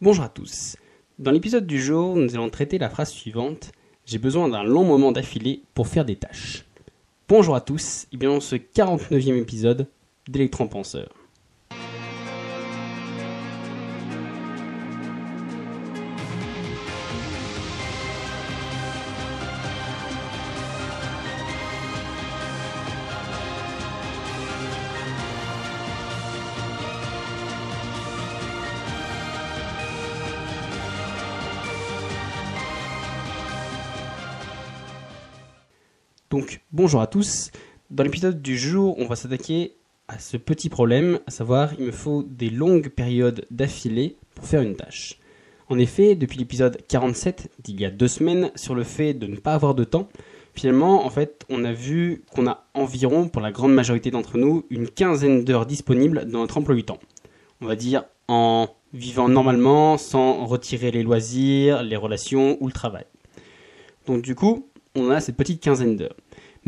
Bonjour à tous. Dans l'épisode du jour, nous allons traiter la phrase suivante J'ai besoin d'un long moment d'affilée pour faire des tâches. Bonjour à tous et bienvenue dans ce 49e épisode d'Electron Penseur. Donc, bonjour à tous. Dans l'épisode du jour, on va s'attaquer à ce petit problème, à savoir, il me faut des longues périodes d'affilée pour faire une tâche. En effet, depuis l'épisode 47 d'il y a deux semaines, sur le fait de ne pas avoir de temps, finalement, en fait, on a vu qu'on a environ, pour la grande majorité d'entre nous, une quinzaine d'heures disponibles dans notre emploi du temps. On va dire en vivant normalement, sans retirer les loisirs, les relations ou le travail. Donc du coup, on a cette petite quinzaine d'heures.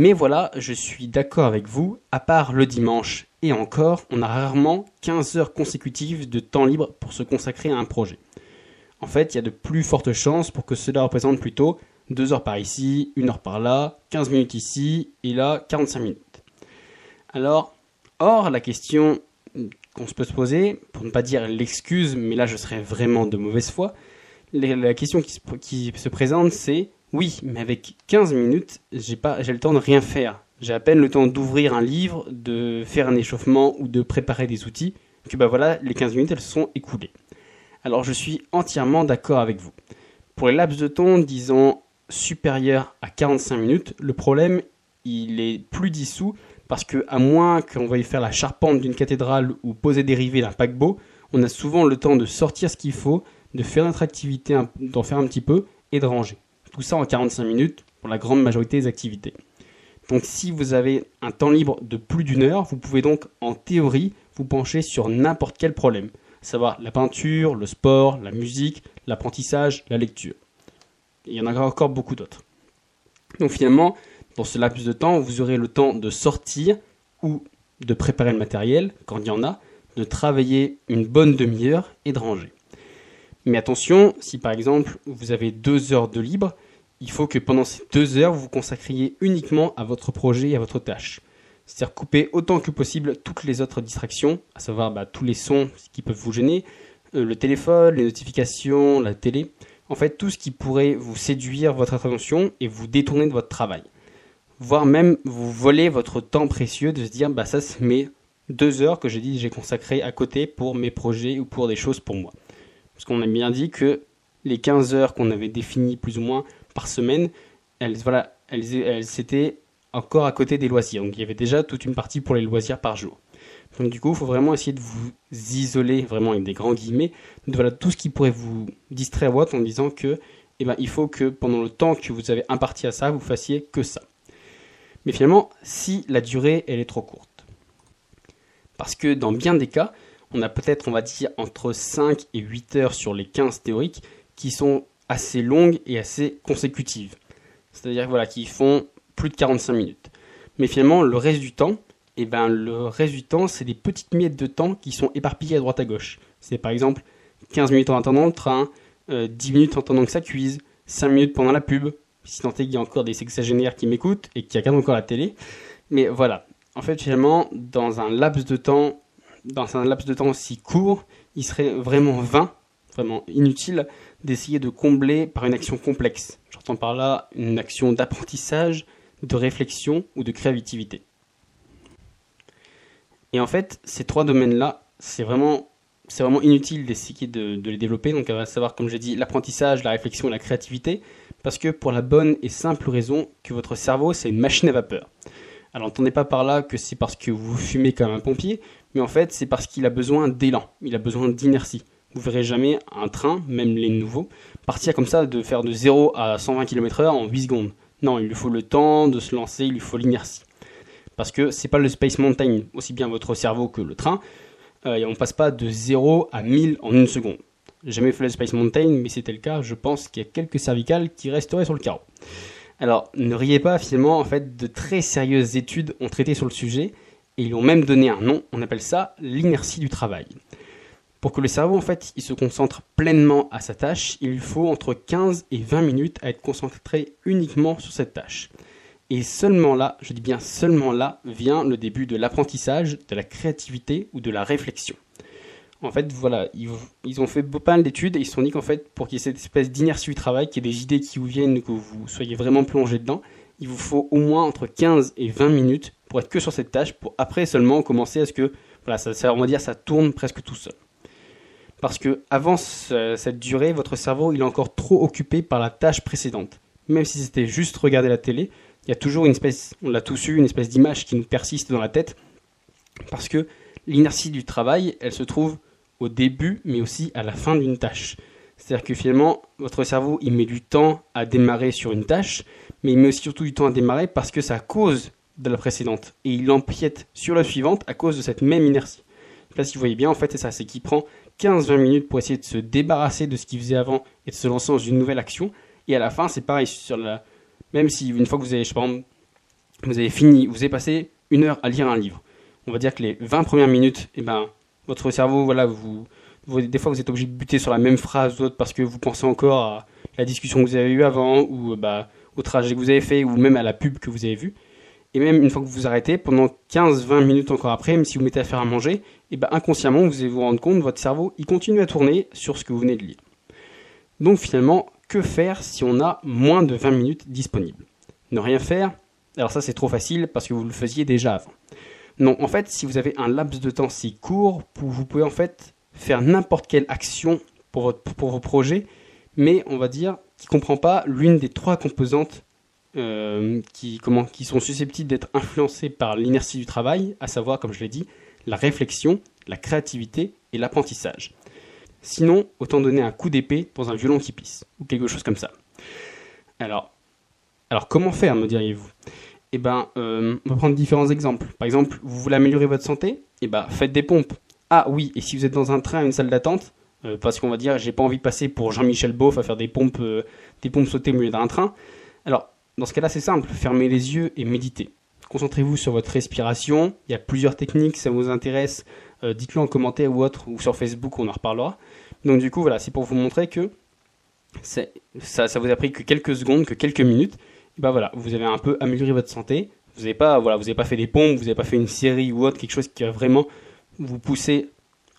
Mais voilà, je suis d'accord avec vous, à part le dimanche et encore, on a rarement 15 heures consécutives de temps libre pour se consacrer à un projet. En fait, il y a de plus fortes chances pour que cela représente plutôt 2 heures par ici, 1 heure par là, 15 minutes ici, et là, 45 minutes. Alors, or, la question qu'on se peut se poser, pour ne pas dire l'excuse, mais là je serais vraiment de mauvaise foi, la question qui se, qui se présente c'est oui, mais avec 15 minutes, j'ai pas, j'ai le temps de rien faire. J'ai à peine le temps d'ouvrir un livre, de faire un échauffement ou de préparer des outils, que bah voilà, les 15 minutes elles sont écoulées. Alors je suis entièrement d'accord avec vous. Pour les laps de temps, disons, supérieurs à 45 minutes, le problème, il est plus dissous parce que, à moins qu'on veuille faire la charpente d'une cathédrale ou poser des rivets d'un paquebot, on a souvent le temps de sortir ce qu'il faut, de faire notre activité, d'en faire un petit peu et de ranger. Tout ça en 45 minutes pour la grande majorité des activités. Donc si vous avez un temps libre de plus d'une heure, vous pouvez donc en théorie vous pencher sur n'importe quel problème, à savoir la peinture, le sport, la musique, l'apprentissage, la lecture. il y en a encore beaucoup d'autres. Donc finalement, dans ce laps de temps, vous aurez le temps de sortir ou de préparer le matériel, quand il y en a, de travailler une bonne demi-heure et de ranger. Mais attention, si par exemple vous avez deux heures de libre, il faut que pendant ces deux heures, vous vous consacriez uniquement à votre projet et à votre tâche. C'est-à-dire couper autant que possible toutes les autres distractions, à savoir bah, tous les sons qui peuvent vous gêner, euh, le téléphone, les notifications, la télé. En fait, tout ce qui pourrait vous séduire votre attention et vous détourner de votre travail. Voire même vous voler votre temps précieux de se dire, bah ça c'est mes deux heures que j'ai dit j'ai consacré à côté pour mes projets ou pour des choses pour moi. Parce qu'on a bien dit que les 15 heures qu'on avait définies plus ou moins par semaine, elles, voilà, étaient encore à côté des loisirs. Donc il y avait déjà toute une partie pour les loisirs par jour. Donc du coup, il faut vraiment essayer de vous isoler, vraiment avec des grands guillemets, de voilà, tout ce qui pourrait vous distraire en disant que eh ben, il faut que pendant le temps que vous avez imparti à ça, vous fassiez que ça. Mais finalement, si la durée, elle est trop courte. Parce que dans bien des cas, on a peut-être, on va dire, entre 5 et 8 heures sur les 15 théoriques qui sont assez longues et assez consécutives. C'est-à-dire voilà, qui font plus de 45 minutes. Mais finalement, le reste du temps, eh ben, le reste du temps, c'est des petites miettes de temps qui sont éparpillées à droite à gauche. C'est par exemple 15 minutes en attendant le train, 10 euh, minutes en attendant que ça cuise, 5 minutes pendant la pub, si tant est qu'il y a encore des sexagénaires qui m'écoutent et qui regardent encore la télé. Mais voilà, en fait, finalement, dans un laps de temps dans un laps de temps aussi court, il serait vraiment vain, vraiment inutile d'essayer de combler par une action complexe. J'entends par là une action d'apprentissage, de réflexion ou de créativité. Et en fait, ces trois domaines-là, c'est vraiment, c'est vraiment inutile d'essayer de, de, les développer. Donc, on va savoir, comme j'ai dit, l'apprentissage, la réflexion et la créativité, parce que pour la bonne et simple raison que votre cerveau, c'est une machine à vapeur. Alors, n'entendez pas par là que c'est parce que vous fumez comme un pompier, mais en fait, c'est parce qu'il a besoin d'élan, il a besoin d'inertie. Vous verrez jamais un train, même les nouveaux, partir comme ça, de faire de 0 à 120 km/h en 8 secondes. Non, il lui faut le temps de se lancer, il lui faut l'inertie. Parce que c'est pas le Space Mountain, aussi bien votre cerveau que le train. Euh, et on passe pas de 0 à 1000 en une seconde. Jamais fait le Space Mountain, mais c'était le cas. Je pense qu'il y a quelques cervicales qui resteraient sur le carreau. Alors, ne riez pas, finalement, en fait, de très sérieuses études ont traité sur le sujet et ils ont même donné un nom, on appelle ça l'inertie du travail. Pour que le cerveau, en fait, il se concentre pleinement à sa tâche, il faut entre 15 et 20 minutes à être concentré uniquement sur cette tâche. Et seulement là, je dis bien seulement là, vient le début de l'apprentissage, de la créativité ou de la réflexion. En fait, voilà, ils, ont fait pas mal d'études et ils se sont dit qu'en fait, pour qu'il y ait cette espèce d'inertie du travail, qu'il y ait des idées qui vous viennent, que vous soyez vraiment plongé dedans, il vous faut au moins entre 15 et 20 minutes pour être que sur cette tâche, pour après seulement commencer à ce que, voilà, ça, dire, ça tourne presque tout seul. Parce que avant cette durée, votre cerveau, il est encore trop occupé par la tâche précédente. Même si c'était juste regarder la télé, il y a toujours une espèce, on l'a tous eu, une espèce d'image qui nous persiste dans la tête. Parce que l'inertie du travail, elle se trouve au début, mais aussi à la fin d'une tâche. C'est-à-dire que finalement, votre cerveau, il met du temps à démarrer sur une tâche, mais il met aussi surtout du temps à démarrer parce que à cause de la précédente. Et il empiète sur la suivante à cause de cette même inertie. Là, si vous voyez bien, en fait, c'est ça, c'est qu'il prend 15-20 minutes pour essayer de se débarrasser de ce qu'il faisait avant et de se lancer dans une nouvelle action. Et à la fin, c'est pareil, sur la... même si une fois que vous avez, je pense, vous avez fini, vous avez passé une heure à lire un livre, on va dire que les 20 premières minutes, eh ben, votre cerveau, voilà, vous, des fois vous êtes obligé de buter sur la même phrase ou autre parce que vous pensez encore à la discussion que vous avez eue avant ou bah, au trajet que vous avez fait ou même à la pub que vous avez vue. Et même une fois que vous vous arrêtez, pendant 15-20 minutes encore après, même si vous mettez à faire à manger, et eh ben inconsciemment, vous allez vous rendre compte, votre cerveau, il continue à tourner sur ce que vous venez de lire. Donc finalement, que faire si on a moins de 20 minutes disponibles? Ne rien faire? Alors ça c'est trop facile parce que vous le faisiez déjà avant. Non, en fait, si vous avez un laps de temps si court, vous pouvez en fait faire n'importe quelle action pour, vos projets, mais on va dire qui ne comprend pas l'une des trois composantes euh, qui sont susceptibles d'être influencées par l'inertie du travail, à savoir, comme je l'ai dit, la réflexion, la créativité et l'apprentissage. Sinon, autant donner un coup d'épée dans un violon qui pisse, ou quelque chose comme ça. Alors, alors comment faire, me diriez-vous? Eh ben, euh, on va prendre différents exemples. Par exemple, vous voulez améliorer votre santé? Eh ben, faites des pompes. Ah oui, et si vous êtes dans un train, une salle d'attente, euh, parce qu'on va dire, j'ai pas envie de passer pour Jean-Michel Beauf à faire des pompes, des pompes sautées au milieu d'un train. Alors, dans ce cas-là, c'est simple, fermez les yeux et méditez. Concentrez-vous sur votre respiration. Il y a plusieurs techniques, ça vous intéresse, euh, dites-le en commentaire ou autre, ou sur Facebook, on en reparlera. Donc du coup, voilà, c'est pour vous montrer que ça, ça vous a pris que quelques secondes, que quelques minutes. Ben voilà, vous avez un peu amélioré votre santé. Vous n'avez pas, voilà, vous n'avez pas fait des pompes, vous n'avez pas fait une série ou autre, quelque chose qui va vraiment vous pousser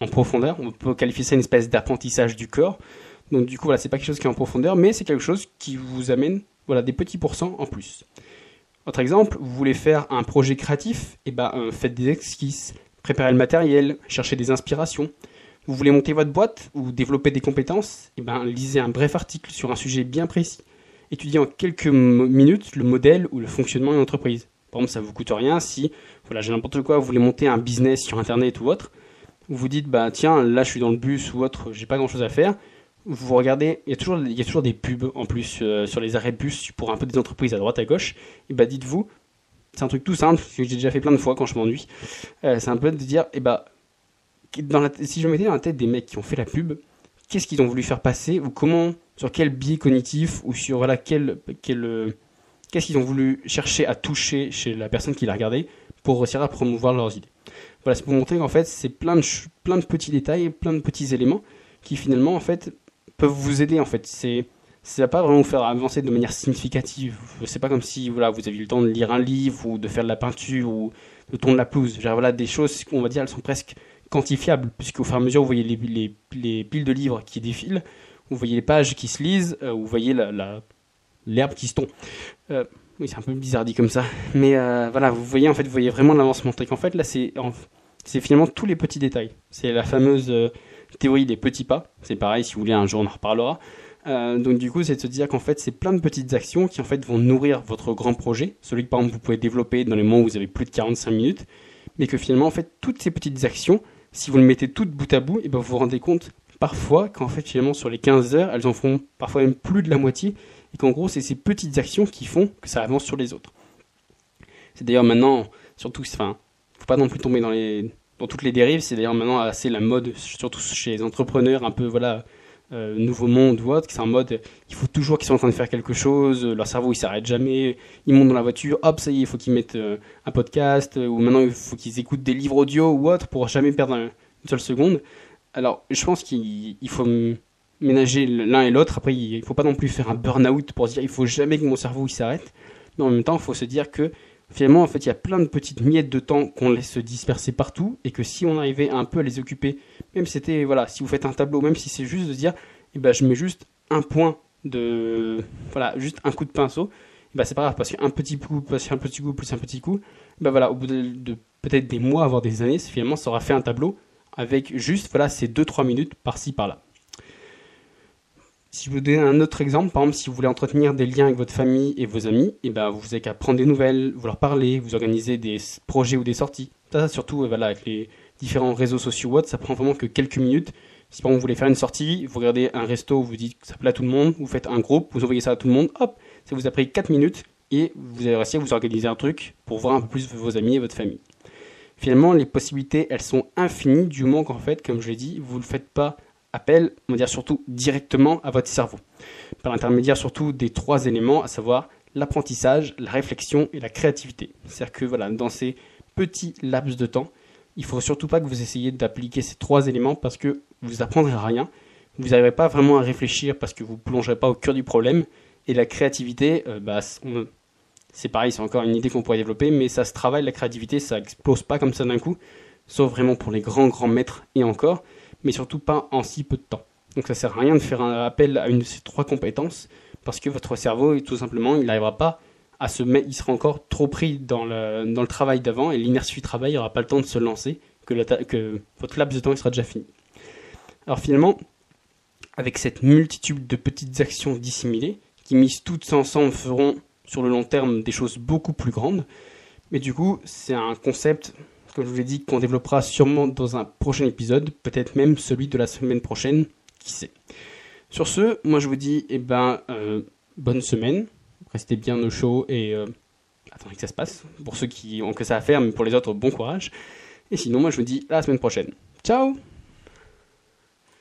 en profondeur. On peut qualifier ça une espèce d'apprentissage du corps. Donc du coup, voilà, c'est pas quelque chose qui est en profondeur, mais c'est quelque chose qui vous amène voilà, des petits pourcents en plus. Autre exemple, vous voulez faire un projet créatif, et eh ben, euh, faites des esquisses, préparez le matériel, cherchez des inspirations. Vous voulez monter votre boîte ou développer des compétences, et eh ben, lisez un bref article sur un sujet bien précis. Étudiez en quelques minutes le modèle ou le fonctionnement d'une entreprise. Par exemple, ça vous coûte rien si, voilà, j'ai n'importe quoi, vous voulez monter un business sur internet ou autre. Vous vous dites, bah tiens, là je suis dans le bus ou autre, j'ai pas grand chose à faire vous regardez, il y a toujours, il y a toujours des pubs en plus euh, sur les arrêts de bus pour un peu des entreprises à droite à gauche. Et bah dites-vous, c'est un truc tout simple que j'ai déjà fait plein de fois quand je m'ennuie. Euh, c'est un peu de dire, eh bah si je mettais dans la tête des mecs qui ont fait la pub, qu'est-ce qu'ils ont voulu faire passer ou comment, sur quel biais cognitif ou sur voilà quel, quel euh, qu'est-ce qu'ils ont voulu chercher à toucher chez la personne qui l'a regardé pour réussir à promouvoir leurs idées. Voilà, c'est pour montrer qu'en fait c'est plein de plein de petits détails, plein de petits éléments qui finalement en fait peuvent vous aider en fait. C'est ça va pas vraiment vous faire avancer de manière significative. C'est pas comme si voilà, vous aviez le temps de lire un livre ou de faire de la peinture ou de tourner la pelouse. Genre, voilà, des choses qu'on va dire, elles sont presque quantifiables, puisqu'au fur et à mesure, vous voyez les, les, les, piles de livres qui défilent, vous voyez les pages qui se lisent, euh, vous voyez l'herbe la, qui se tombe. Euh, oui, c'est un peu bizarre dit comme ça. Mais euh, voilà, vous voyez, en fait, vous voyez vraiment l'avancement. En fait, là, c'est finalement tous les petits détails. C'est la fameuse théorie des petits pas. C'est pareil, si vous voulez, un jour on en reparlera. Donc du coup, c'est de se dire qu'en fait, c'est plein de petites actions qui en fait vont nourrir votre grand projet, celui que par exemple vous pouvez développer dans les moments où vous avez plus de 45 minutes, mais que finalement, en fait, toutes ces petites actions, si vous le mettez toutes bout à bout, et ben vous vous rendez compte parfois qu'en fait, finalement, sur les 15 heures, elles en font parfois même plus de la moitié, et qu'en gros, c'est ces petites actions qui font que ça avance sur les autres. C'est d'ailleurs maintenant, surtout, enfin, faut pas non plus tomber dans les dans toutes les dérives. C'est d'ailleurs maintenant assez la mode, surtout chez les entrepreneurs, un peu voilà, euh, nouveau monde ou autre. C'est un mode, il faut toujours qu'ils soient en train de faire quelque chose. Leur cerveau il s'arrête jamais. Ils montent dans la voiture, hop, ça y est, il faut qu'ils mettent euh, un podcast ou maintenant il faut qu'ils écoutent des livres audio ou autre pour jamais perdre une seule seconde. Alors, je pense qu'il faut ménager l'un et l'autre. Après, il faut pas non plus faire un burn-out pour se dire il faut jamais que mon cerveau s'arrête. Mais en même temps, il faut se dire que finalement, en fait, il y a plein de petites miettes de temps qu'on laisse se disperser partout et que si on arrivait un peu à les occuper, même si c'était, voilà, si vous faites un tableau, même si c'est juste de dire, eh ben, je mets juste un point de, voilà, juste un coup de pinceau, eh ben, c'est pas grave, parce qu'un petit coup, plus un petit coup, plus un petit coup, ben voilà, au bout de, peut-être des mois, voire des années, finalement, ça aura fait un tableau avec juste, voilà, ces 2-3 minutes par-ci, par-là. Si je vous donne un autre exemple, par exemple, si vous voulez entretenir des liens avec votre famille et vos amis, et eh ben, vous n'avez qu'à prendre des nouvelles, vous leur parler, vous organiser des projets ou des sorties. Ça, surtout, euh, voilà, avec les différents réseaux sociaux WhatsApp, ça prend vraiment que quelques minutes. Si par exemple vous voulez faire une sortie, vous regardez un resto, vous dites que ça plaît à tout le monde, vous faites un groupe, vous envoyez ça à tout le monde, hop, ça vous a pris 4 minutes et vous avez réussi à vous organiser un truc pour voir un peu plus vos amis et votre famille. Finalement, les possibilités, elles sont infinies du moment qu'en fait, comme je l'ai dit, vous ne faites pas appel, on va dire surtout directement à votre cerveau, par l'intermédiaire surtout des trois éléments, à savoir l'apprentissage, la réflexion et la créativité. C'est-à-dire que voilà, dans ces petits laps de temps, il faut surtout pas que vous essayiez d'appliquer ces trois éléments parce que vous apprendrez rien, vous n'arriverez pas vraiment à réfléchir parce que vous plongerez pas au cœur du problème, et la créativité, euh, bah, c'est pareil, c'est encore une idée qu'on pourrait développer, mais ça se travaille, la créativité, ça explose pas comme ça d'un coup, sauf vraiment pour les grands grands maîtres et encore mais surtout pas en si peu de temps. Donc ça sert à rien de faire un appel à une de ces trois compétences parce que votre cerveau, tout simplement, il n'arrivera pas à se mettre, il sera encore trop pris dans le, travail d'avant et l'inertie du travail n'aura pas le temps de se lancer, que, que votre laps de temps il sera déjà fini. Alors finalement, avec cette multitude de petites actions dissimulées, qui mises toutes ensemble feront sur le long terme des choses beaucoup plus grandes, mais du coup c'est un concept comme je vous l'ai dit, qu'on développera sûrement dans un prochain épisode, peut-être même celui de la semaine prochaine, qui sait. Sur ce, moi je vous dis, eh ben, euh, bonne semaine, restez bien au chaud et euh, attendez que ça se passe. Pour ceux qui ont que ça à faire, mais pour les autres, bon courage. Et sinon, moi je vous dis à la semaine prochaine. Ciao